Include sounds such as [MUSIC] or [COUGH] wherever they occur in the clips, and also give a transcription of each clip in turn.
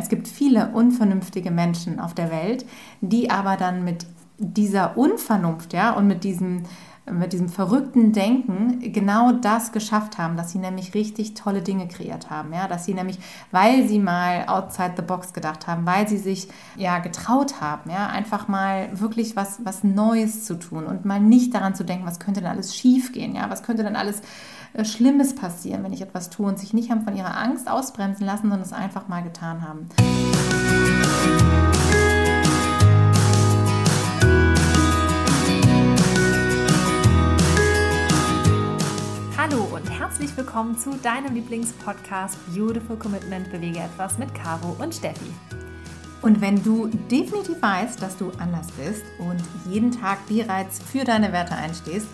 es gibt viele unvernünftige Menschen auf der Welt, die aber dann mit dieser Unvernunft, ja, und mit diesem mit diesem verrückten Denken genau das geschafft haben, dass sie nämlich richtig tolle Dinge kreiert haben, ja, dass sie nämlich, weil sie mal outside the box gedacht haben, weil sie sich ja getraut haben, ja, einfach mal wirklich was was Neues zu tun und mal nicht daran zu denken, was könnte denn alles schiefgehen, ja, was könnte denn alles Schlimmes passieren, wenn ich etwas tue und sich nicht haben von ihrer Angst ausbremsen lassen, sondern es einfach mal getan haben. herzlich willkommen zu deinem Lieblingspodcast Beautiful Commitment Bewege etwas mit Caro und Steffi. Und wenn du definitiv weißt, dass du anders bist und jeden Tag bereits für deine Werte einstehst,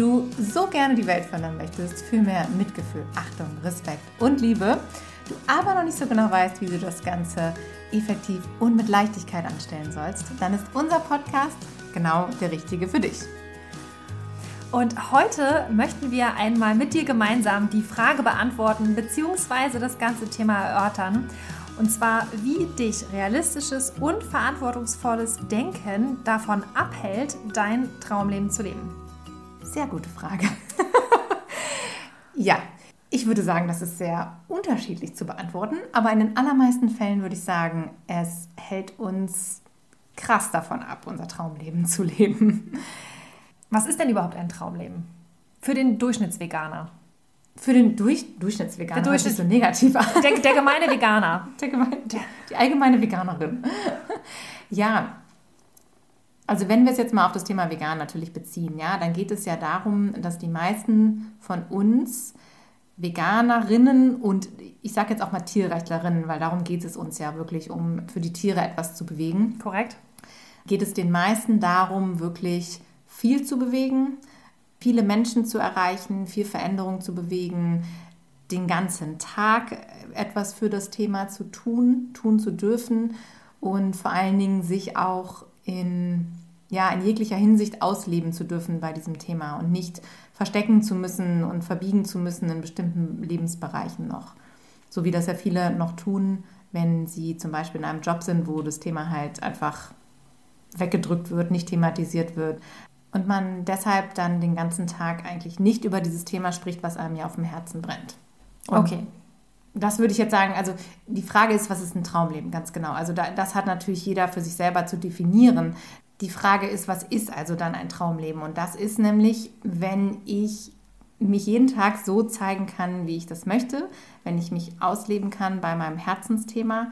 du so gerne die Welt verändern möchtest, für mehr Mitgefühl, Achtung, Respekt und Liebe, du aber noch nicht so genau weißt, wie du das Ganze effektiv und mit Leichtigkeit anstellen sollst, dann ist unser Podcast genau der richtige für dich. Und heute möchten wir einmal mit dir gemeinsam die Frage beantworten bzw. das ganze Thema erörtern. Und zwar, wie dich realistisches und verantwortungsvolles Denken davon abhält, dein Traumleben zu leben. Sehr gute Frage. [LAUGHS] ja, ich würde sagen, das ist sehr unterschiedlich zu beantworten, aber in den allermeisten Fällen würde ich sagen, es hält uns krass davon ab, unser Traumleben zu leben. Was ist denn überhaupt ein Traumleben? Für den Durchschnittsveganer. Für den Durch Durchschnittsveganer der Durchschnitt, so negativ Der, der gemeine Veganer. Der gemeine, die allgemeine Veganerin. ja, also wenn wir es jetzt mal auf das Thema Vegan natürlich beziehen, ja, dann geht es ja darum, dass die meisten von uns Veganerinnen und ich sage jetzt auch mal Tierrechtlerinnen, weil darum geht es uns ja wirklich, um für die Tiere etwas zu bewegen. Korrekt. Geht es den meisten darum, wirklich viel zu bewegen, viele Menschen zu erreichen, viel Veränderung zu bewegen, den ganzen Tag etwas für das Thema zu tun, tun zu dürfen und vor allen Dingen sich auch in, ja, in jeglicher Hinsicht ausleben zu dürfen bei diesem Thema und nicht verstecken zu müssen und verbiegen zu müssen in bestimmten Lebensbereichen noch. So wie das ja viele noch tun, wenn sie zum Beispiel in einem Job sind, wo das Thema halt einfach weggedrückt wird, nicht thematisiert wird, und man deshalb dann den ganzen Tag eigentlich nicht über dieses Thema spricht, was einem ja auf dem Herzen brennt. Und okay. Das würde ich jetzt sagen, also die Frage ist, was ist ein Traumleben, ganz genau. Also da, das hat natürlich jeder für sich selber zu definieren. Die Frage ist, was ist also dann ein Traumleben? Und das ist nämlich, wenn ich mich jeden Tag so zeigen kann, wie ich das möchte, wenn ich mich ausleben kann bei meinem Herzensthema,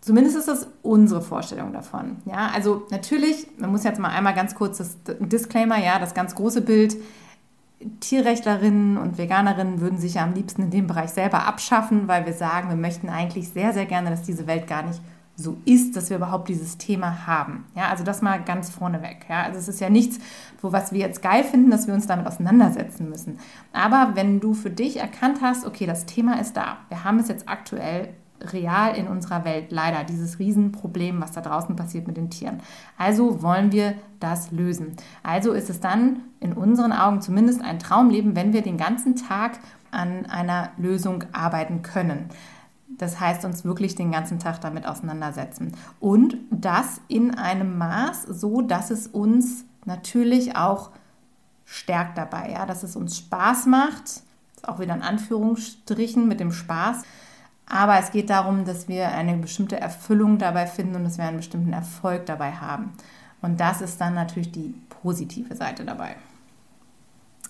Zumindest ist das unsere Vorstellung davon. Ja, also natürlich, man muss jetzt mal einmal ganz kurz das Disclaimer, ja, das ganz große Bild. Tierrechtlerinnen und Veganerinnen würden sich ja am liebsten in dem Bereich selber abschaffen, weil wir sagen, wir möchten eigentlich sehr, sehr gerne, dass diese Welt gar nicht so ist, dass wir überhaupt dieses Thema haben. Ja, also das mal ganz vorneweg. Ja, also es ist ja nichts, wo was wir jetzt geil finden, dass wir uns damit auseinandersetzen müssen. Aber wenn du für dich erkannt hast, okay, das Thema ist da, wir haben es jetzt aktuell real in unserer Welt leider, dieses Riesenproblem, was da draußen passiert mit den Tieren. Also wollen wir das lösen. Also ist es dann in unseren Augen zumindest ein Traumleben, wenn wir den ganzen Tag an einer Lösung arbeiten können. Das heißt, uns wirklich den ganzen Tag damit auseinandersetzen. Und das in einem Maß, so dass es uns natürlich auch stärkt dabei, ja, dass es uns Spaß macht, auch wieder in Anführungsstrichen mit dem Spaß, aber es geht darum, dass wir eine bestimmte Erfüllung dabei finden und dass wir einen bestimmten Erfolg dabei haben. Und das ist dann natürlich die positive Seite dabei.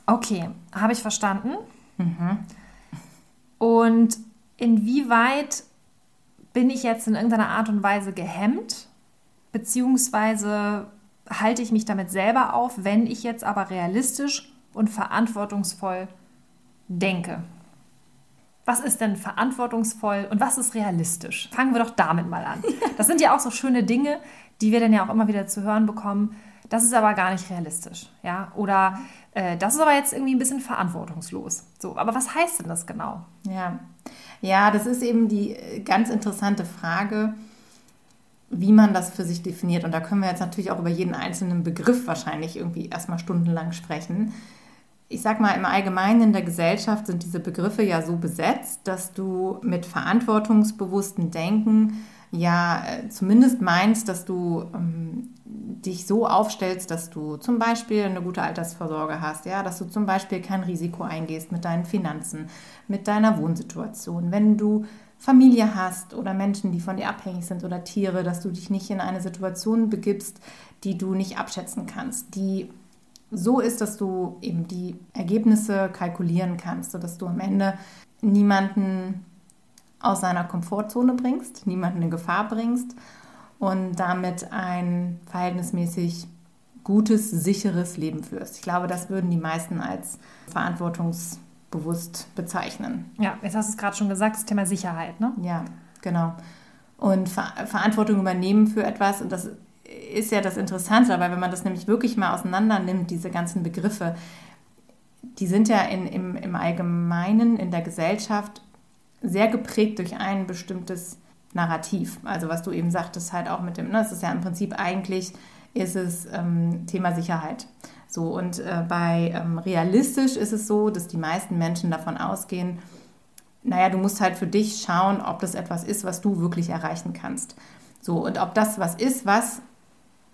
Okay, habe ich verstanden. Mhm. Und inwieweit bin ich jetzt in irgendeiner Art und Weise gehemmt? Beziehungsweise halte ich mich damit selber auf, wenn ich jetzt aber realistisch und verantwortungsvoll denke? was ist denn verantwortungsvoll und was ist realistisch? Fangen wir doch damit mal an. [LAUGHS] Das sind ja auch so schöne Dinge, die wir dann ja auch immer wieder zu hören bekommen. Das ist aber gar nicht realistisch, ja? Oder äh, das ist aber jetzt irgendwie ein bisschen verantwortungslos. So, aber was heißt denn das genau? Ja, ja, das ist eben die äh, ganz interessante Frage, wie man das für sich definiert. Und da können wir jetzt natürlich auch über jeden einzelnen Begriff wahrscheinlich irgendwie erstmal stundenlang sprechen. ich sag mal, im Allgemeinen in der Gesellschaft sind diese Begriffe ja so besetzt, dass du mit verantwortungsbewusstem Denken ja äh, zumindest meinst, dass du ähm, dich so aufstellst, dass du zum Beispiel eine gute Altersvorsorge hast, ja, dass du zum Beispiel kein Risiko eingehst mit deinen Finanzen, mit deiner Wohnsituation, wenn du Familie hast oder Menschen, die von dir abhängig sind oder Tiere, dass du dich nicht in eine Situation begibst, die du nicht abschätzen kannst, die so ist, dass du eben die Ergebnisse kalkulieren kannst, sodass du am Ende niemanden aus seiner Komfortzone bringst, niemanden in Gefahr bringst und damit ein verhältnismäßig gutes, sicheres Leben führst. Ich glaube, das würden die meisten als verantwortungsbewusst bezeichnen. Ja, jetzt hast du es gerade schon gesagt, das Thema Sicherheit, ne? Ja, genau. Und Ver Verantwortung übernehmen für etwas, und das ist ja das Interessante, weil wenn man das nämlich wirklich mal auseinander nimmt, diese ganzen Begriffe, die sind ja in, im, im Allgemeinen in der Gesellschaft sehr geprägt durch ein bestimmtes Narrativ. Also was du eben sagtest, halt auch mit dem, ne, es ist ja im Prinzip eigentlich, ist es ähm, Thema Sicherheit. So, und äh, bei ähm, realistisch ist es so, dass die meisten Menschen davon ausgehen, naja, du musst halt für dich schauen, ob das etwas ist, was du wirklich erreichen kannst. So, und ob das was ist, was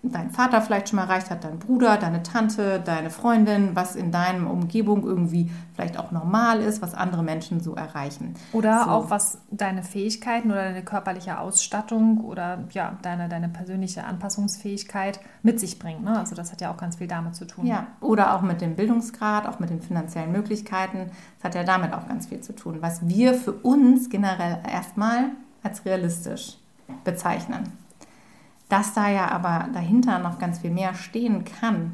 dein Vater vielleicht schon mal erreicht hat, dein Bruder, deine Tante, deine Freundin, was in deiner Umgebung irgendwie vielleicht auch normal ist, was andere Menschen so erreichen. Oder so. auch was deine Fähigkeiten oder deine körperliche Ausstattung oder ja, deine, deine persönliche Anpassungsfähigkeit mit sich bringt. Ne? Also das hat ja auch ganz viel damit zu tun. Ja, oder auch mit dem Bildungsgrad, auch mit den finanziellen Möglichkeiten. Das hat ja damit auch ganz viel zu tun, was wir für uns generell erstmal als realistisch bezeichnen. Dass da ja aber dahinter noch ganz viel mehr stehen kann,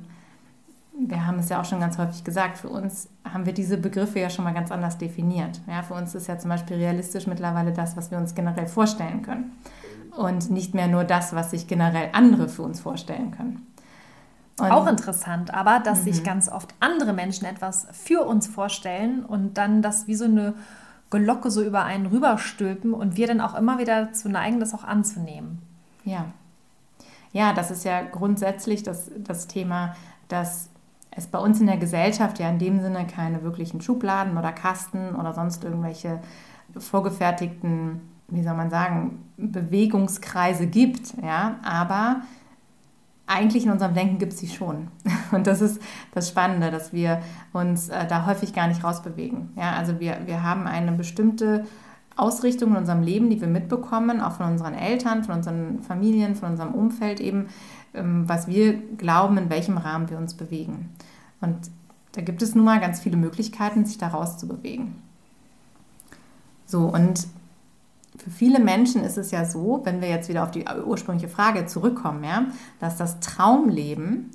wir haben es ja auch schon ganz häufig gesagt, für uns haben wir diese Begriffe ja schon mal ganz anders definiert. Ja, für uns ist ja zum Beispiel realistisch mittlerweile das, was wir uns generell vorstellen können. Und nicht mehr nur das, was sich generell andere für uns vorstellen können. Und auch interessant, aber dass mhm. sich ganz oft andere Menschen etwas für uns vorstellen und dann das wie so eine Glocke so über einen rüberstülpen und wir dann auch immer wieder dazu neigen, das auch anzunehmen. Ja ja, das ist ja grundsätzlich das, das Thema, dass es bei uns in der Gesellschaft ja in dem Sinne keine wirklichen Schubladen oder Kasten oder sonst irgendwelche vorgefertigten, wie soll man sagen, Bewegungskreise gibt. Ja? Aber eigentlich in unserem Denken gibt es sie schon. [LAUGHS] Und das ist das Spannende, dass wir uns äh, da häufig gar nicht rausbewegen. Ja? Also wir, wir haben eine bestimmte Ausrichtung in unserem Leben, die wir mitbekommen, auch von unseren Eltern, von unseren Familien, von unserem Umfeld eben, ähm, was wir glauben, in welchem Rahmen wir uns bewegen. Und da gibt es nun mal ganz viele Möglichkeiten, sich da rauszubewegen. So, und für viele Menschen ist es ja so, wenn wir jetzt wieder auf die ursprüngliche Frage zurückkommen, ja, dass das Traumleben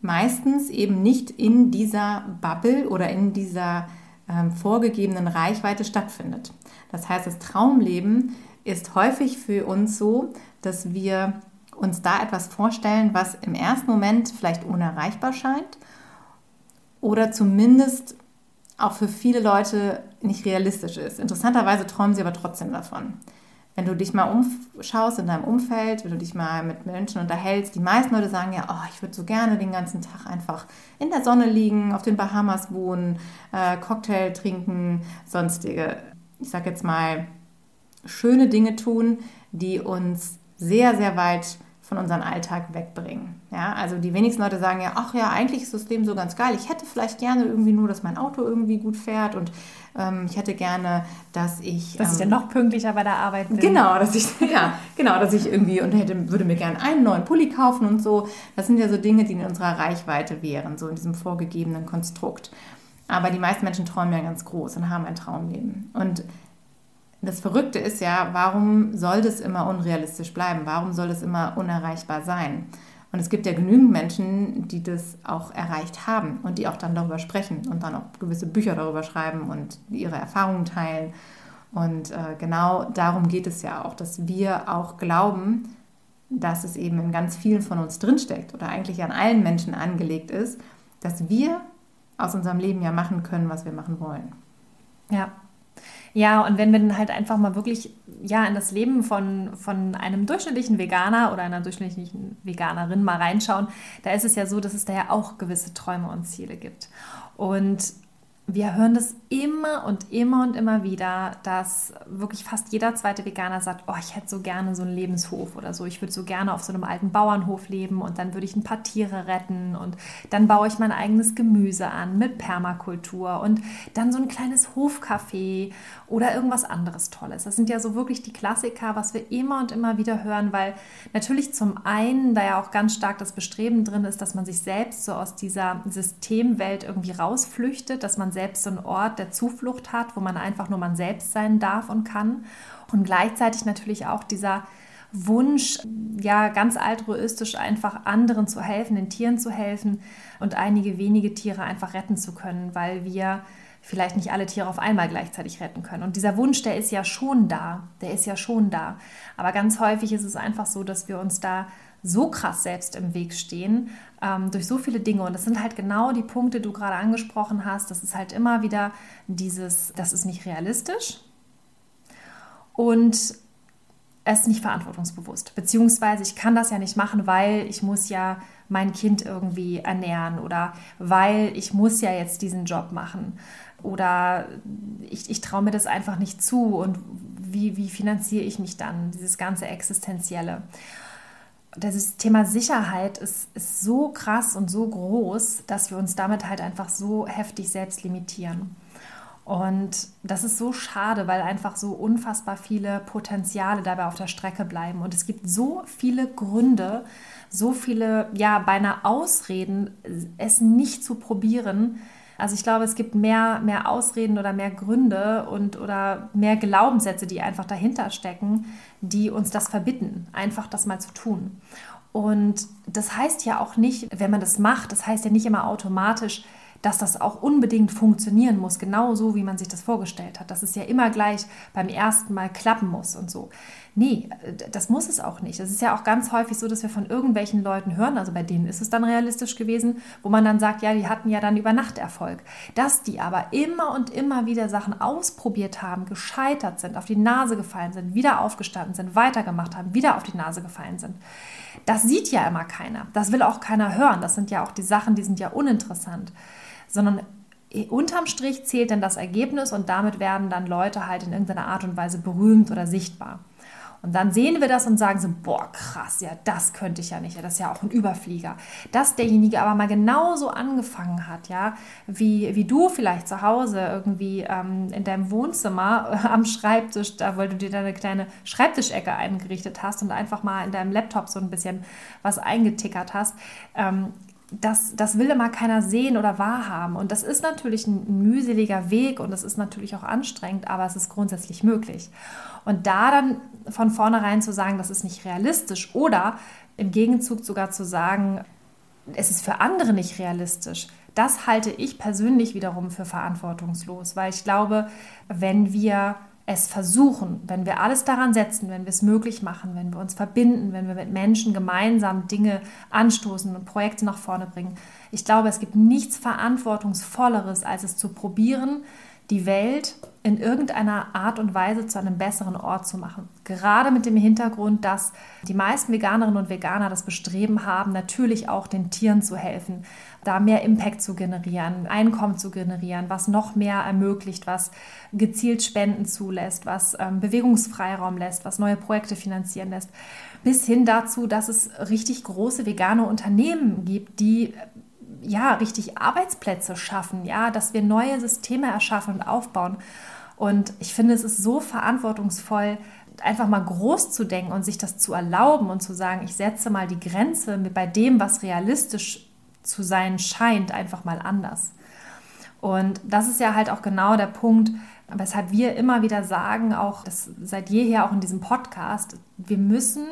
meistens eben nicht in dieser Bubble oder in dieser vorgegebenen Reichweite stattfindet. Das heißt, das Traumleben ist häufig für uns so, dass wir uns da etwas vorstellen, was im ersten Moment vielleicht unerreichbar scheint oder zumindest auch für viele Leute nicht realistisch ist. Interessanterweise träumen sie aber trotzdem davon wenn du dich mal umschaust in deinem Umfeld, wenn du dich mal mit Menschen unterhältst, die meisten Leute sagen ja, oh, ich würde so gerne den ganzen Tag einfach in der Sonne liegen, auf den Bahamas wohnen, äh, Cocktail trinken, sonstige, ich sag jetzt mal, schöne Dinge tun, die uns sehr, sehr weit von unserem Alltag wegbringen. Ja, also die wenigsten Leute sagen ja, ach ja, eigentlich ist das Leben so ganz geil. Ich hätte vielleicht gerne irgendwie nur, dass mein Auto irgendwie gut fährt und ähm, ich hätte gerne, dass ich dass ähm, ich dann noch pünktlicher bei der Arbeit bin. Genau, dass ich [LAUGHS] ja genau, dass ich irgendwie und hätte würde mir gerne einen neuen Pulli kaufen und so. Das sind ja so Dinge, die in unserer Reichweite wären, so in diesem vorgegebenen Konstrukt. Aber die meisten Menschen träumen ja ganz groß und haben ein Traumleben und das Verrückte ist ja, warum soll das immer unrealistisch bleiben? Warum soll das immer unerreichbar sein? Und es gibt ja genügend Menschen, die das auch erreicht haben und die auch dann darüber sprechen und dann auch gewisse Bücher darüber schreiben und ihre Erfahrungen teilen. Und äh, genau darum geht es ja auch, dass wir auch glauben, dass es eben in ganz vielen von uns drinsteckt oder eigentlich an allen Menschen angelegt ist, dass wir aus unserem Leben ja machen können, was wir machen wollen. Ja, Ja, und wenn wir dann halt einfach mal wirklich ja, in das Leben von, von einem durchschnittlichen Veganer oder einer durchschnittlichen Veganerin mal reinschauen, da ist es ja so, dass es da ja auch gewisse Träume und Ziele gibt. Und wir hören das immer und immer und immer wieder, dass wirklich fast jeder zweite Veganer sagt, oh, ich hätte so gerne so einen Lebenshof oder so. Ich würde so gerne auf so einem alten Bauernhof leben und dann würde ich ein paar Tiere retten und dann baue ich mein eigenes Gemüse an mit Permakultur und dann so ein kleines Hofcafé oder irgendwas anderes Tolles. Das sind ja so wirklich die Klassiker, was wir immer und immer wieder hören, weil natürlich zum einen da ja auch ganz stark das Bestreben drin ist, dass man sich selbst so aus dieser Systemwelt irgendwie rausflüchtet, dass man selbst so einen Ort der Zuflucht hat, wo man einfach nur man selbst sein darf und kann. Und gleichzeitig natürlich auch dieser Wunsch, ja, ganz altruistisch einfach anderen zu helfen, den Tieren zu helfen und einige wenige Tiere einfach retten zu können, weil wir vielleicht nicht alle Tiere auf einmal gleichzeitig retten können. Und dieser Wunsch, der ist ja schon da, der ist ja schon da. Aber ganz häufig ist es einfach so, dass wir uns da so krass selbst im Weg stehen, ähm, durch so viele Dinge. Und das sind halt genau die Punkte, die du gerade angesprochen hast. Das ist halt immer wieder dieses, das ist nicht realistisch und es ist nicht verantwortungsbewusst. Beziehungsweise ich kann das ja nicht machen, weil ich muss ja mein Kind irgendwie ernähren oder weil ich muss ja jetzt diesen Job machen oder ich, ich traue mir das einfach nicht zu und wie, wie finanziere ich mich dann, dieses ganze Existenzielle das Thema Sicherheit ist, ist so krass und so groß, dass wir uns damit halt einfach so heftig selbst limitieren. Und das ist so schade, weil einfach so unfassbar viele Potenziale dabei auf der Strecke bleiben. Und es gibt so viele Gründe, so viele, ja, beinahe Ausreden, es nicht zu probieren, also ich glaube, es gibt mehr, mehr Ausreden oder mehr Gründe und oder mehr Glaubenssätze, die einfach dahinter stecken, die uns das verbitten, einfach das mal zu tun. Und das heißt ja auch nicht, wenn man das macht, das heißt ja nicht immer automatisch, dass das auch unbedingt funktionieren muss, genau so, wie man sich das vorgestellt hat. Dass es ja immer gleich beim ersten Mal klappen muss und so. Nee, das muss es auch nicht. Es ist ja auch ganz häufig so, dass wir von irgendwelchen Leuten hören, also bei denen ist es dann realistisch gewesen, wo man dann sagt, ja, die hatten ja dann über Nacht Erfolg. Dass die aber immer und immer wieder Sachen ausprobiert haben, gescheitert sind, auf die Nase gefallen sind, wieder aufgestanden sind, weitergemacht haben, wieder auf die Nase gefallen sind. Das sieht ja immer keiner. Das will auch keiner hören. Das sind ja auch die Sachen, die sind ja uninteressant sondern unterm Strich zählt dann das Ergebnis und damit werden dann Leute halt in irgendeiner Art und Weise berühmt oder sichtbar. Und dann sehen wir das und sagen so, boah, krass, ja, das könnte ich ja nicht, ja, das ist ja auch ein Überflieger. Dass derjenige aber mal genauso angefangen hat, ja, wie, wie du vielleicht zu Hause irgendwie ähm, in deinem Wohnzimmer äh, am Schreibtisch, da weil du dir deine kleine Schreibtischecke eingerichtet hast und einfach mal in deinem Laptop so ein bisschen was eingetickert hast, ähm, das, das will immer keiner sehen oder wahrhaben. Und das ist natürlich ein, ein mühseliger Weg und das ist natürlich auch anstrengend, aber es ist grundsätzlich möglich. Und da dann von vornherein zu sagen, das ist nicht realistisch oder im Gegenzug sogar zu sagen, es ist für andere nicht realistisch, das halte ich persönlich wiederum für verantwortungslos, weil ich glaube, wenn wir es versuchen, wenn wir alles daran setzen, wenn wir es möglich machen, wenn wir uns verbinden, wenn wir mit Menschen gemeinsam Dinge anstoßen und Projekte nach vorne bringen. Ich glaube, es gibt nichts Verantwortungsvolleres, als es zu probieren, die Welt in irgendeiner Art und Weise zu einem besseren Ort zu machen. Gerade mit dem Hintergrund, dass die meisten Veganerinnen und Veganer das Bestreben haben, natürlich auch den Tieren zu helfen, da mehr Impact zu generieren, Einkommen zu generieren, was noch mehr ermöglicht, was gezielt Spenden zulässt, was ähm, Bewegungsfreiraum lässt, was neue Projekte finanzieren lässt, bis hin dazu, dass es richtig große vegane Unternehmen gibt, die ja richtig Arbeitsplätze schaffen, ja, dass wir neue Systeme erschaffen und aufbauen. Und ich finde, es ist so verantwortungsvoll, einfach mal groß zu denken und sich das zu erlauben und zu sagen, ich setze mal die Grenze bei dem, was realistisch zu sein scheint, einfach mal anders. Und das ist ja halt auch genau der Punkt, weshalb wir immer wieder sagen, auch das seit jeher auch in diesem Podcast, wir müssen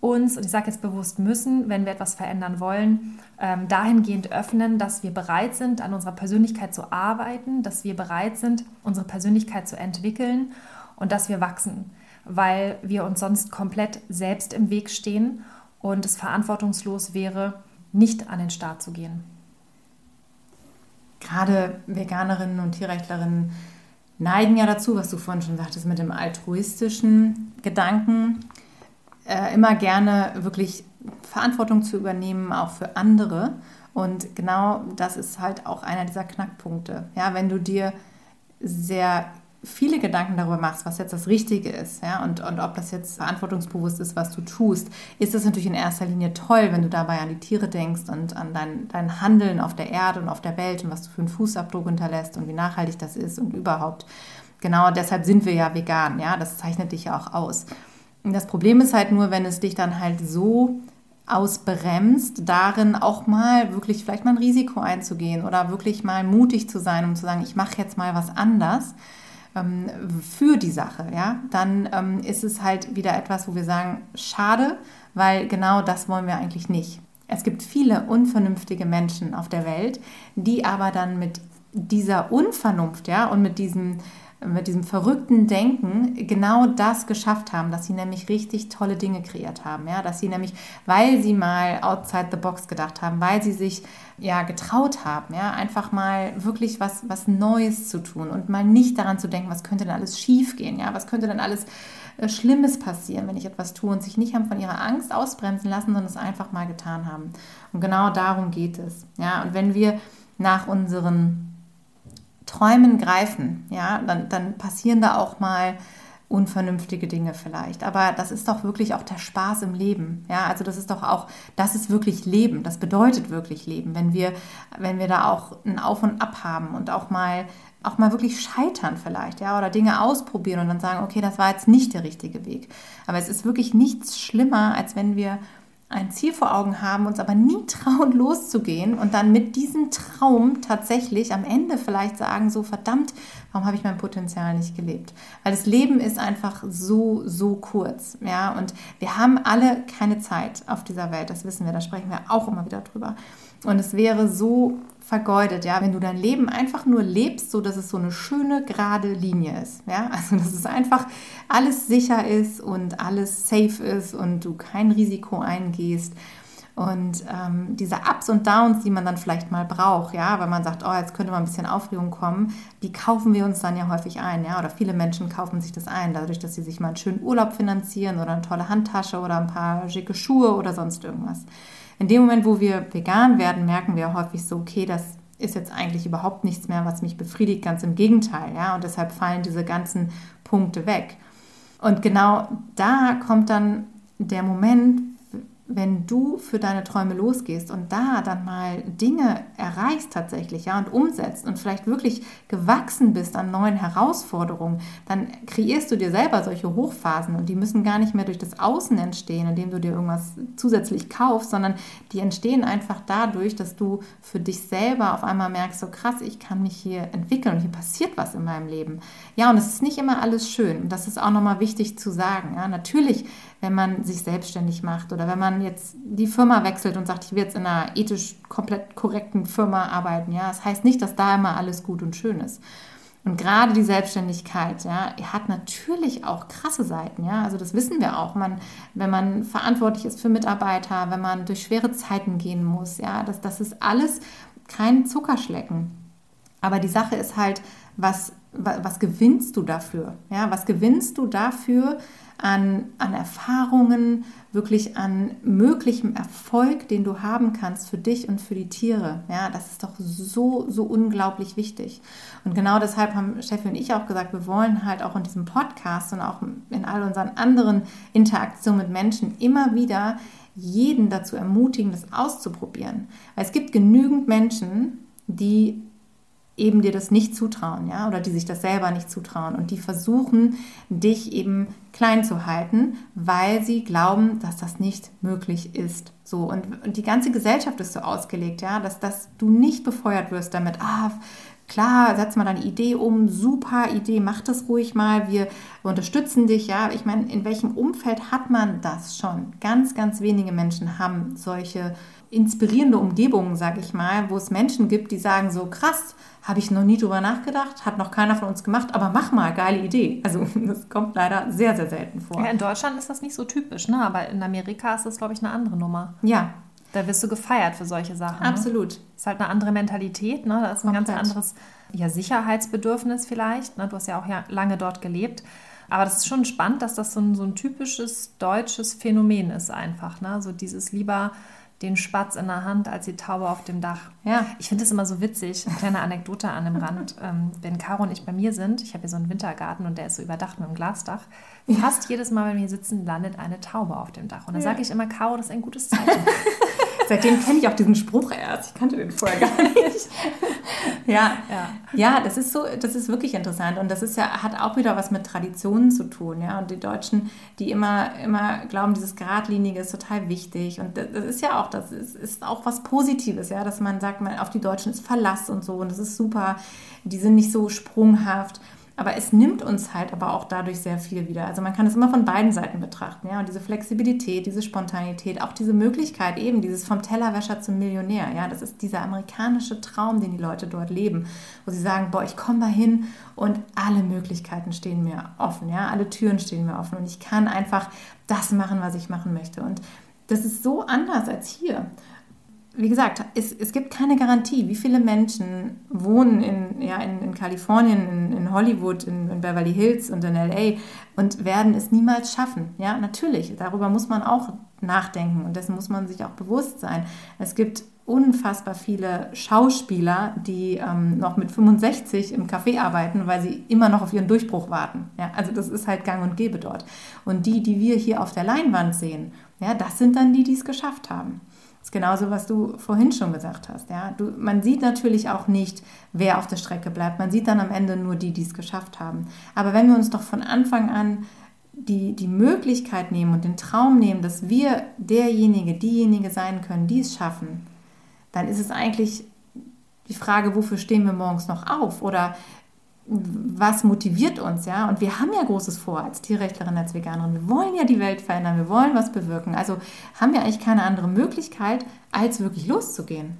uns, und ich sage jetzt bewusst müssen, wenn wir etwas verändern wollen, ähm, dahingehend öffnen, dass wir bereit sind, an unserer Persönlichkeit zu arbeiten, dass wir bereit sind, unsere Persönlichkeit zu entwickeln und dass wir wachsen, weil wir uns sonst komplett selbst im Weg stehen und es verantwortungslos wäre, nicht an den Start zu gehen. Gerade Veganerinnen und Tierrechtlerinnen neigen ja dazu, was du vorhin schon sagtest, mit dem altruistischen Gedanken, äh, immer gerne wirklich Verantwortung zu übernehmen, auch für andere. Und genau das ist halt auch einer dieser Knackpunkte. Ja, wenn du dir sehr viele Gedanken darüber machst, was jetzt das Richtige ist, ja, und, und ob das jetzt verantwortungsbewusst ist, was du tust, ist es natürlich in erster Linie toll, wenn du dabei an die Tiere denkst und an dein, dein Handeln auf der Erde und auf der Welt und was du für einen Fußabdruck hinterlässt und wie nachhaltig das ist und überhaupt. Genau deshalb sind wir ja vegan, ja, das zeichnet dich ja auch aus. Und das Problem ist halt nur, wenn es dich dann halt so ausbremst, darin auch mal wirklich vielleicht mal ein Risiko einzugehen oder wirklich mal mutig zu sein, um zu sagen, ich mache jetzt mal was anders ähm, für die Sache, ja, dann ähm, ist es halt wieder etwas, wo wir sagen, schade, weil genau das wollen wir eigentlich nicht. Es gibt viele unvernünftige Menschen auf der Welt, die aber dann mit dieser Unvernunft, ja, und mit diesem mit diesem verrückten Denken genau das geschafft haben, dass sie nämlich richtig tolle Dinge kreiert haben, ja, dass sie nämlich, weil sie mal outside the box gedacht haben, weil sie sich ja getraut haben, ja, einfach mal wirklich was was Neues zu tun und mal nicht daran zu denken, was könnte denn alles schiefgehen, ja, was könnte denn alles äh, Schlimmes passieren, wenn ich etwas tue und sich nicht haben von ihrer Angst ausbremsen lassen, sondern es einfach mal getan haben. Und genau darum geht es, ja, und wenn wir nach unseren Träumen greifen, ja, dann, dann passieren da auch mal unvernünftige Dinge vielleicht. Aber das ist doch wirklich auch der Spaß im Leben. Ja, also das ist doch auch, das ist wirklich Leben. Das bedeutet wirklich Leben, wenn wir, wenn wir da auch ein Auf und Ab haben und auch mal, auch mal wirklich scheitern vielleicht, ja, oder Dinge ausprobieren und dann sagen, okay, das war jetzt nicht der richtige Weg. Aber es ist wirklich nichts schlimmer, als wenn wir ein Ziel vor Augen haben, uns aber nie [LAUGHS] trauen, loszugehen und dann mit diesem Traum tatsächlich am Ende vielleicht sagen, so verdammt, warum habe ich mein Potenzial nicht gelebt? Weil das Leben ist einfach so, so kurz. Ja? Und wir haben alle keine Zeit auf dieser Welt, das wissen wir, da sprechen wir auch immer wieder drüber. Und es wäre so vergeudet, ja, wenn du dein Leben einfach nur lebst, so dass es so eine schöne gerade Linie ist, ja, also dass es einfach alles sicher ist und alles safe ist und du kein Risiko eingehst. Und ähm, diese Ups und Downs, die man dann vielleicht mal braucht, ja, weil man sagt, oh, jetzt könnte mal ein bisschen Aufregung kommen, die kaufen wir uns dann ja häufig ein, ja, oder viele Menschen kaufen sich das ein, dadurch, dass sie sich mal einen schönen Urlaub finanzieren oder eine tolle Handtasche oder ein paar schicke Schuhe oder sonst irgendwas. In dem Moment, wo wir vegan werden, merken wir häufig so, okay, das ist jetzt eigentlich überhaupt nichts mehr, was mich befriedigt, ganz im Gegenteil, ja, und deshalb fallen diese ganzen Punkte weg. Und genau da kommt dann der Moment, wenn du für deine Träume losgehst und da dann mal Dinge erreichst tatsächlich, ja, und umsetzt und vielleicht wirklich gewachsen bist an neuen Herausforderungen, dann kreierst du dir selber solche Hochphasen und die müssen gar nicht mehr durch das Außen entstehen, indem du dir irgendwas zusätzlich kaufst, sondern die entstehen einfach dadurch, dass du für dich selber auf einmal merkst, so krass, ich kann mich hier entwickeln und hier passiert was in meinem Leben. Ja, und es ist nicht immer alles schön. Und das ist auch nochmal wichtig zu sagen. Ja, natürlich wenn man sich selbstständig macht oder wenn man jetzt die Firma wechselt und sagt, ich will jetzt in einer ethisch komplett korrekten Firma arbeiten. Ja, das heißt nicht, dass da immer alles gut und schön ist. Und gerade die Selbstständigkeit, ja, hat natürlich auch krasse Seiten, ja. Also das wissen wir auch. Man, wenn man verantwortlich ist für Mitarbeiter, wenn man durch schwere Zeiten gehen muss, ja, das, das ist alles kein Zuckerschlecken. Aber die Sache ist halt, was, was gewinnst du dafür? Ja, was gewinnst du dafür, an, an Erfahrungen, wirklich an möglichem Erfolg, den du haben kannst für dich und für die Tiere. Ja, das ist doch so, so unglaublich wichtig. Und genau deshalb haben Steffi und ich auch gesagt, wir wollen halt auch in diesem Podcast und auch in all unseren anderen Interaktionen mit Menschen immer wieder jeden dazu ermutigen, das auszuprobieren. Weil es gibt genügend Menschen, die eben dir das nicht zutrauen, ja, oder die sich das selber nicht zutrauen und die versuchen, dich eben klein zu halten, weil sie glauben, dass das nicht möglich ist. So und, und die ganze Gesellschaft ist so ausgelegt, ja, dass, dass du nicht befeuert wirst damit, ah, klar, setz mal deine Idee um, super Idee, mach das ruhig mal, wir unterstützen dich, ja. Ich meine, in welchem Umfeld hat man das schon? Ganz, ganz wenige Menschen haben solche inspirierende Umgebungen, sage ich mal, wo es Menschen gibt, die sagen so krass, habe ich noch nie drüber nachgedacht, hat noch keiner von uns gemacht, aber mach mal, geile Idee. [LAUGHS] Also das kommt leider sehr, sehr selten vor. Ja, in Deutschland ist das nicht so typisch, ne? aber in Amerika ist das, glaube ich, eine andere Nummer. Ja, Da wirst du gefeiert für solche Sachen. Absolut. Ne? Ist halt eine andere Mentalität, ne? Da ist ein Komplett. ganz anderes ja, Sicherheitsbedürfnis vielleicht. Ne? Du hast ja auch ja lange dort gelebt. Aber das ist schon spannend, dass das so ein, so ein typisches deutsches Phänomen ist einfach. Ne? So dieses lieber den Spatz in der Hand als die Taube auf dem Dach. Ja. Ich finde es immer so witzig, eine kleine Anekdote an dem Rand. [LAUGHS] Ähm, wenn Caro und ich bei mir sind, ich habe hier so einen Wintergarten und der ist so überdacht mit einem Glasdach. Fast jedes Mal, wenn wir hier sitzen, landet eine Taube auf dem Dach. Und dann ja. sage ich immer, Caro, das ist ein gutes Zeichen. [LAUGHS] Seitdem kenne ich auch diesen Spruch erst. Ich kannte den vorher gar nicht. ja, ja. ja, das ist so, das ist wirklich interessant. Und das ist ja, hat auch wieder was mit Traditionen zu tun. Ja? Und die Deutschen, die immer, immer glauben, dieses Geradlinige ist total wichtig. Und das ist ja auch, das ist, ist auch was Positives, ja, dass man sagt, man, auf die Deutschen ist Verlass und so. Und das ist super. Die sind nicht so sprunghaft. Aber es nimmt uns halt aber auch dadurch sehr viel wieder. Also man kann es immer von beiden Seiten betrachten. Ja? Und diese Flexibilität, diese Spontanität, auch diese Möglichkeit eben, dieses vom Tellerwäscher zum Millionär. Ja? Das ist dieser amerikanische Traum, den die Leute dort leben, wo sie sagen, boah, ich komme da hin und alle Möglichkeiten stehen mir offen. Ja? Alle Türen stehen mir offen und ich kann einfach das machen, was ich machen möchte. Und das ist so anders als hier wie gesagt, es, es gibt keine Garantie, wie viele Menschen wohnen in, ja, in, in Kalifornien, in, in Hollywood, in, in, Beverly Hills und in LA und werden es niemals schaffen. Ja, natürlich, darüber muss man auch nachdenken und dessen muss man sich auch bewusst sein. Es gibt unfassbar viele Schauspieler, die ähm, noch mit 65 im Café arbeiten, weil sie immer noch auf ihren Durchbruch warten. Ja, also das ist halt gang und gäbe dort. Und die, die wir hier auf der Leinwand sehen, ja, das sind dann die, die es geschafft haben. Das ist genauso, was du vorhin schon gesagt hast. Ja? Du, man sieht natürlich auch nicht, wer auf der Strecke bleibt. Man sieht dann am Ende nur die, die es geschafft haben. Aber wenn wir uns doch von Anfang an die, die Möglichkeit nehmen und den Traum nehmen, dass wir derjenige, diejenige sein können, die es schaffen, dann ist es eigentlich die Frage, wofür stehen wir morgens noch auf? Oder was motiviert uns, ja? Und wir haben ja Großes vor als Tierrechtlerin, als Veganerin. Wir wollen ja die Welt verändern, wir wollen was bewirken. Also haben wir eigentlich keine andere Möglichkeit, als wirklich loszugehen.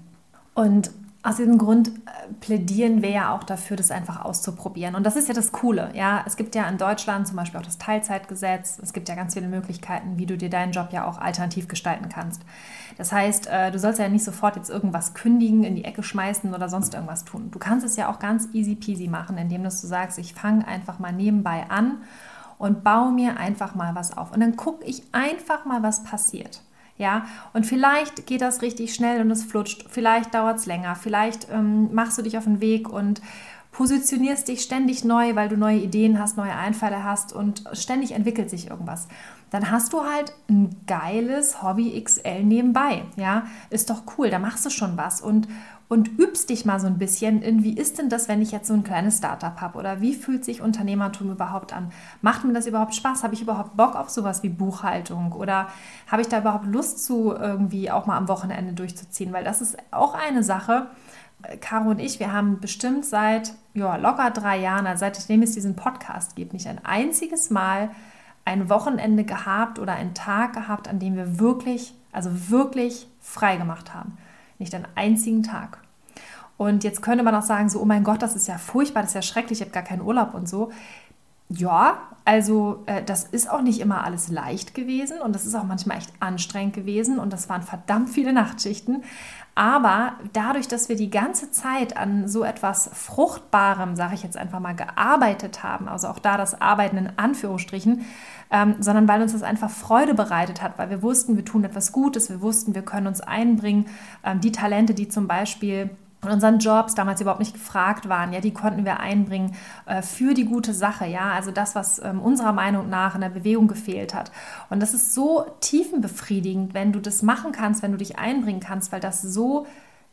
Und aus diesem Grund äh, plädieren wir ja auch dafür, das einfach auszuprobieren. Und das ist ja das Coole. Ja, es gibt ja in Deutschland zum Beispiel auch das Teilzeitgesetz. Es gibt ja ganz viele Möglichkeiten, wie du dir deinen Job ja auch alternativ gestalten kannst. Das heißt, äh, du sollst ja nicht sofort jetzt irgendwas kündigen, in die Ecke schmeißen oder sonst irgendwas tun. Du kannst es ja auch ganz easy peasy machen, indem du sagst, ich fange einfach mal nebenbei an und baue mir einfach mal was auf. Und dann gucke ich einfach mal, was passiert. Ja, und vielleicht geht das richtig schnell und es flutscht, vielleicht dauert es länger, vielleicht ähm, machst du dich auf den Weg und positionierst dich ständig neu, weil du neue Ideen hast, neue Einfalle hast und ständig entwickelt sich irgendwas. Dann hast du halt ein geiles Hobby XL nebenbei. Ja, ist doch cool, da machst du schon was und, und übst dich mal so ein bisschen in, wie ist denn das, wenn ich jetzt so ein kleines Startup habe oder wie fühlt sich Unternehmertum überhaupt an? Macht mir das überhaupt Spaß? Habe ich überhaupt Bock auf sowas wie Buchhaltung oder habe ich da überhaupt Lust zu irgendwie auch mal am Wochenende durchzuziehen? Weil das ist auch eine Sache. Caro und ich, wir haben bestimmt seit ja, locker drei Jahren, also seitdem es diesen Podcast gibt, nicht ein einziges Mal ein Wochenende gehabt oder einen Tag gehabt, an dem wir wirklich, also wirklich frei gemacht haben. Nicht einen einzigen Tag. Und jetzt könnte man auch sagen, so, oh mein Gott, das ist ja furchtbar, das ist ja schrecklich, ich habe gar keinen Urlaub und so. Ja, also äh, das ist auch nicht immer alles leicht gewesen und das ist auch manchmal echt anstrengend gewesen und das waren verdammt viele Nachtschichten. Aber dadurch, dass wir die ganze Zeit an so etwas Fruchtbarem, sage ich jetzt einfach mal, gearbeitet haben, also auch da das Arbeiten in Anführungsstrichen, ähm, sondern weil uns das einfach Freude bereitet hat, weil wir wussten, wir tun etwas Gutes, wir wussten, wir können uns einbringen. Ähm, die Talente, die zum Beispiel in unseren Jobs damals überhaupt nicht gefragt waren, ja, die konnten wir einbringen äh, für die gute Sache, ja, also das, was ähm, unserer Meinung nach in der Bewegung gefehlt hat. Und das ist so tiefenbefriedigend, wenn du das machen kannst, wenn du dich einbringen kannst, weil das so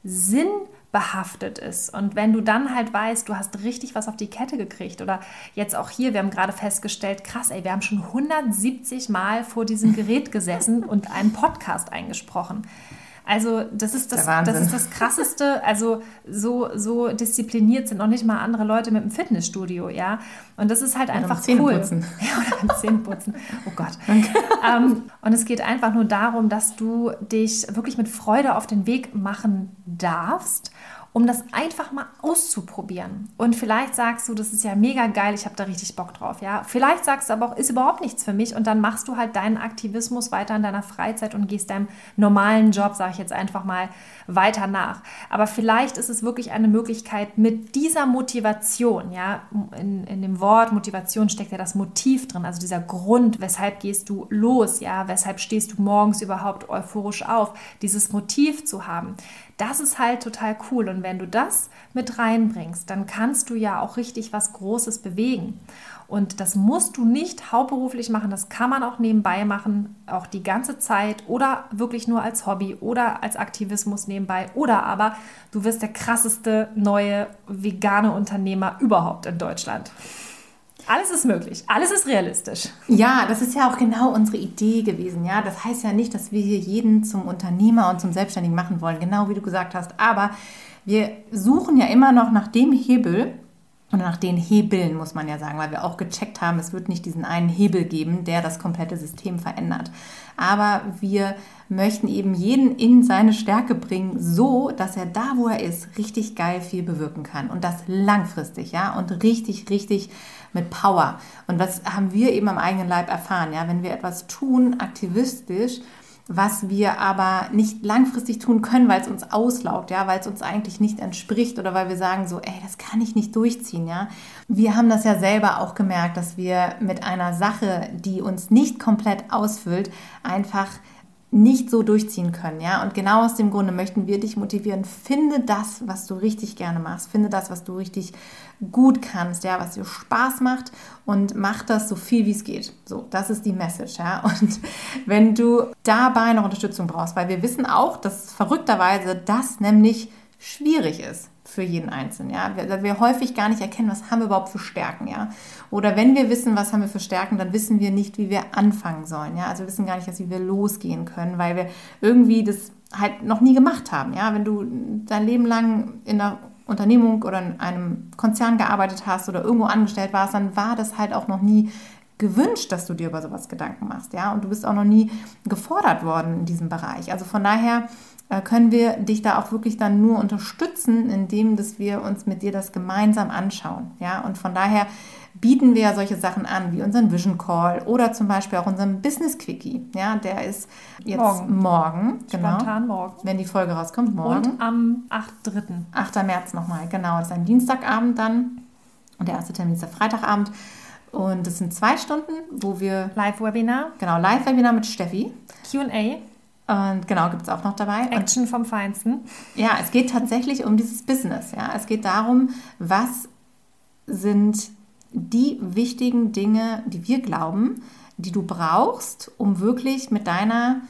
sinnbehaftet ist. Und wenn du dann halt weißt, du hast richtig was auf die Kette gekriegt oder jetzt auch hier, wir haben gerade festgestellt, krass, ey, wir haben schon 170 Mal vor diesem Gerät gesessen und einen Podcast eingesprochen. Also das ist das, das ist das Krasseste. Also so, so diszipliniert sind noch nicht mal andere Leute mit dem Fitnessstudio, ja. Und das ist halt einfach [LAUGHS] ja, cool. Ja, oder beim Zähneputzen. Oh Gott. [LAUGHS] ähm, und es geht einfach nur darum, dass du dich wirklich mit Freude auf den Weg machen darfst um das einfach mal auszuprobieren. Und vielleicht sagst du, das ist ja mega geil, ich habe da richtig Bock drauf, ja. Vielleicht sagst du aber auch, ist überhaupt nichts für mich und dann machst du halt deinen Aktivismus weiter in deiner Freizeit und gehst deinem normalen Job, sage ich jetzt einfach mal, weiter nach. Aber vielleicht ist es wirklich eine Möglichkeit mit dieser Motivation, ja, in, in dem Wort Motivation steckt ja das Motiv drin, also dieser Grund, weshalb gehst du los, ja, weshalb stehst du morgens überhaupt euphorisch auf, dieses Motiv zu haben das ist halt total cool. Und wenn du das mit reinbringst, dann kannst du ja auch richtig was Großes bewegen. Und das musst du nicht hauptberuflich machen, das kann man auch nebenbei machen, auch die ganze Zeit oder wirklich nur als Hobby oder als Aktivismus nebenbei. Oder aber du wirst der krasseste neue vegane Unternehmer überhaupt in Deutschland. Alles ist möglich, alles ist realistisch. Ja, das ist ja auch genau unsere Idee gewesen. Ja, das heißt ja nicht, dass wir hier jeden zum Unternehmer und zum Selbstständigen machen wollen, genau wie du gesagt hast. Aber wir suchen ja immer noch nach dem Hebel, und nach den Hebeln muss man ja sagen, weil wir auch gecheckt haben, es wird nicht diesen einen Hebel geben, der das komplette System verändert. Aber wir möchten eben jeden in seine Stärke bringen, so dass er da, wo er ist, richtig geil viel bewirken kann. Und das langfristig, ja, und richtig, richtig mit Power. Und das haben wir eben am eigenen Leib erfahren, ja, wenn wir etwas tun, aktivistisch, was wir aber nicht langfristig tun können, weil es uns auslaugt, ja, weil es uns eigentlich nicht entspricht oder weil wir sagen so, ey, das kann ich nicht durchziehen, ja. Wir haben das ja selber auch gemerkt, dass wir mit einer Sache, die uns nicht komplett ausfüllt, einfach nicht so durchziehen können, ja. Und genau aus dem Grunde möchten wir dich motivieren. Finde das, was du richtig gerne machst. Finde das, was du richtig gut kannst, ja, was dir Spaß macht und mach das so viel wie es geht. So, das ist die Message, ja. [LAUGHS] Und wenn du dabei noch Unterstützung brauchst, weil wir wissen auch, dass verrückterweise das nämlich schwierig ist für jeden Einzelnen. Ja? Wir, wir häufig gar nicht erkennen, was haben wir überhaupt für Stärken. Ja? Oder wenn wir wissen, was haben wir für Stärken, dann wissen wir nicht, wie wir anfangen sollen. Ja? Also wir wissen gar nicht, wie wir losgehen können, weil wir irgendwie das halt noch nie gemacht haben. Ja? Wenn du dein Leben lang in einer Unternehmung oder in einem Konzern gearbeitet hast oder irgendwo angestellt warst, dann war das halt auch noch nie gewünscht, dass du dir über sowas Gedanken machst, ja, und du bist auch noch nie gefordert worden in diesem Bereich. Also von daher können wir dich da auch wirklich dann nur unterstützen, indem dass wir uns mit dir das gemeinsam anschauen. Ja? Und von daher bieten wir ja solche Sachen an, wie unseren Vision Call oder zum Beispiel auch unseren Business Quickie. Ja, der ist jetzt morgen, morgen genau. Spontan morgen. Wenn die Folge rauskommt, morgen. Und am 8.3. 8. März nochmal, genau. Das ist ein Dienstagabend dann. Und der erste Termin ist der Freitagabend. Und das sind zwei Stunden, wo wir. Live-Webinar. Genau, Live-Webinar mit Steffi. QA. Und genau, gibt es auch noch dabei. Action und, vom Feinsten. Ja, es geht tatsächlich um dieses Business. Ja. Es geht darum, was sind die wichtigen Dinge, die wir glauben, die du brauchst, um wirklich mit deiner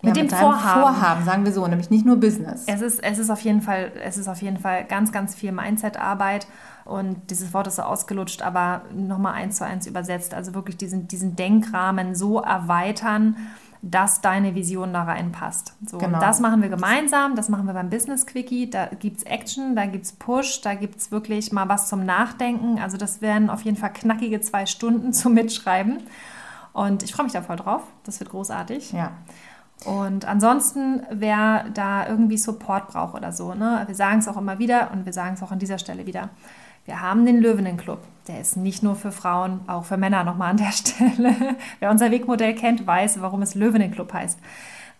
mit ja, dem mit Vorhaben. Vorhaben, sagen wir so, nämlich nicht nur Business. Es ist, es ist auf jeden Fall, es ist auf jeden Fall ganz, ganz viel Mindset-Arbeit und dieses Wort ist so ausgelutscht, aber nochmal eins zu eins übersetzt. Also wirklich diesen, diesen Denkrahmen so erweitern, dass deine Vision da reinpasst. So, genau. Und das machen wir gemeinsam, das machen wir beim Business Quickie. Da gibt es Action, da gibt es Push, da gibt es wirklich mal was zum Nachdenken. Also das werden auf jeden Fall knackige zwei Stunden [LAUGHS] zum Mitschreiben. Und ich freue mich da voll drauf. Das wird großartig. Ja. Und ansonsten, wer da irgendwie Support braucht oder so, ne, wir sagen es auch immer wieder und wir sagen es auch an dieser Stelle wieder. Wir haben den Löwenenclub. Der ist nicht nur für Frauen, auch für Männer nochmal an der [LAUGHS] Stelle. Wer unser Wegmodell kennt, weiß, warum es Löwenenclub heißt.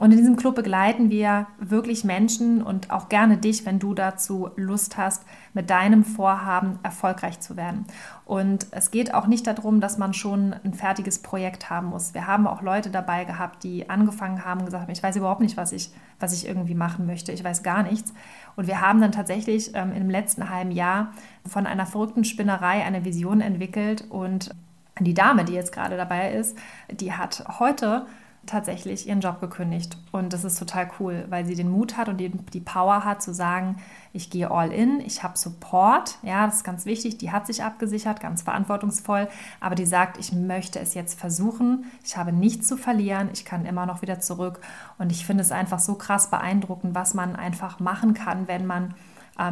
Und in diesem Club begleiten wir wirklich Menschen und auch gerne dich, wenn du dazu Lust hast, mit deinem Vorhaben erfolgreich zu werden. Und es geht auch nicht darum, dass man schon ein fertiges Projekt haben muss. Wir haben auch Leute dabei gehabt, die angefangen haben und gesagt haben, ich weiß überhaupt nicht, was ich, was ich irgendwie machen möchte. Ich weiß gar nichts. Und wir haben dann tatsächlich ähm, im letzten halben Jahr von einer verrückten Spinnerei eine Vision entwickelt und die Dame, die jetzt gerade dabei ist, die hat heute tatsächlich ihren Job gekündigt. Und das ist total cool, weil sie den Mut hat und die, die Power hat zu sagen, ich gehe all in, ich habe Support, ja, das ist ganz wichtig, die hat sich abgesichert, ganz verantwortungsvoll, aber die sagt, ich möchte es jetzt versuchen, ich habe nichts zu verlieren, ich kann immer noch wieder zurück. Und ich finde es einfach so krass beeindruckend, was man einfach machen kann, wenn man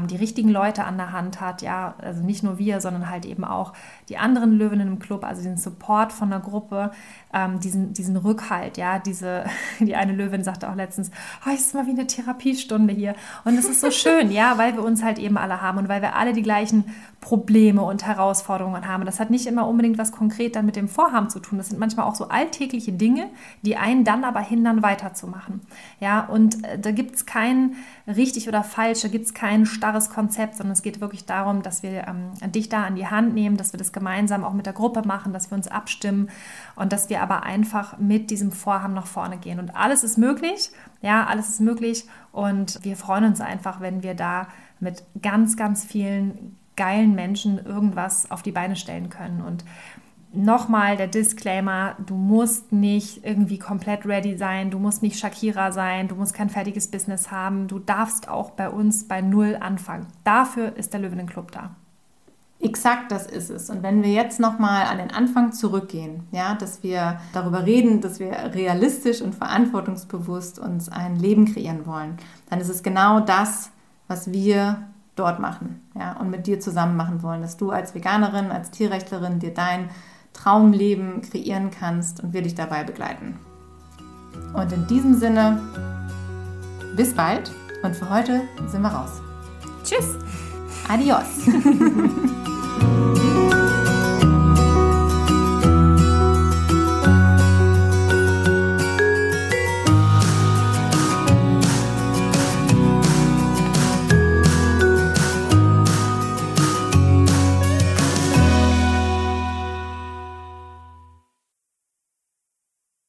die richtigen Leute an der Hand hat, ja, also nicht nur wir, sondern halt eben auch die anderen Löwinnen im Club, also den Support von der Gruppe, ähm, diesen, diesen Rückhalt, ja, diese, [LAUGHS] die eine Löwin sagte auch letztens, oh, es ist mal wie eine Therapiestunde hier und es ist so schön, ja, weil wir uns halt eben alle haben und weil wir alle die gleichen Probleme und Herausforderungen haben. Das hat nicht immer unbedingt was konkret dann mit dem Vorhaben zu tun. Das sind manchmal auch so alltägliche Dinge, die einen dann aber hindern, weiterzumachen. Ja, und äh, da gibt es kein richtig oder falsch, da gibt es kein starres Konzept, sondern es geht wirklich darum, dass wir ähm, dich da an die Hand nehmen, dass wir das gemeinsam auch mit der Gruppe machen, dass wir uns abstimmen und dass wir aber einfach mit diesem Vorhaben nach vorne gehen. Und alles ist möglich, ja, alles ist möglich und wir freuen uns einfach, wenn wir da mit ganz, ganz vielen geilen Menschen irgendwas auf die Beine stellen können. Und nochmal der Disclaimer, du musst nicht irgendwie komplett ready sein, du musst nicht Shakira sein, du musst kein fertiges Business haben, du darfst auch bei uns bei Null anfangen. Dafür ist der Löwinnen Club da. Exakt, das ist es. Und wenn wir jetzt nochmal an den Anfang zurückgehen, ja, dass wir darüber reden, dass wir realistisch und verantwortungsbewusst uns ein Leben kreieren wollen, dann ist es genau das, was wir dort machen ja, und mit dir zusammen machen wollen, dass du als Veganerin, als Tierrechtlerin dir dein Traumleben kreieren kannst und wir dich dabei begleiten. Und in diesem Sinne, bis bald und für heute sind wir raus. Tschüss. Adios. [LAUGHS]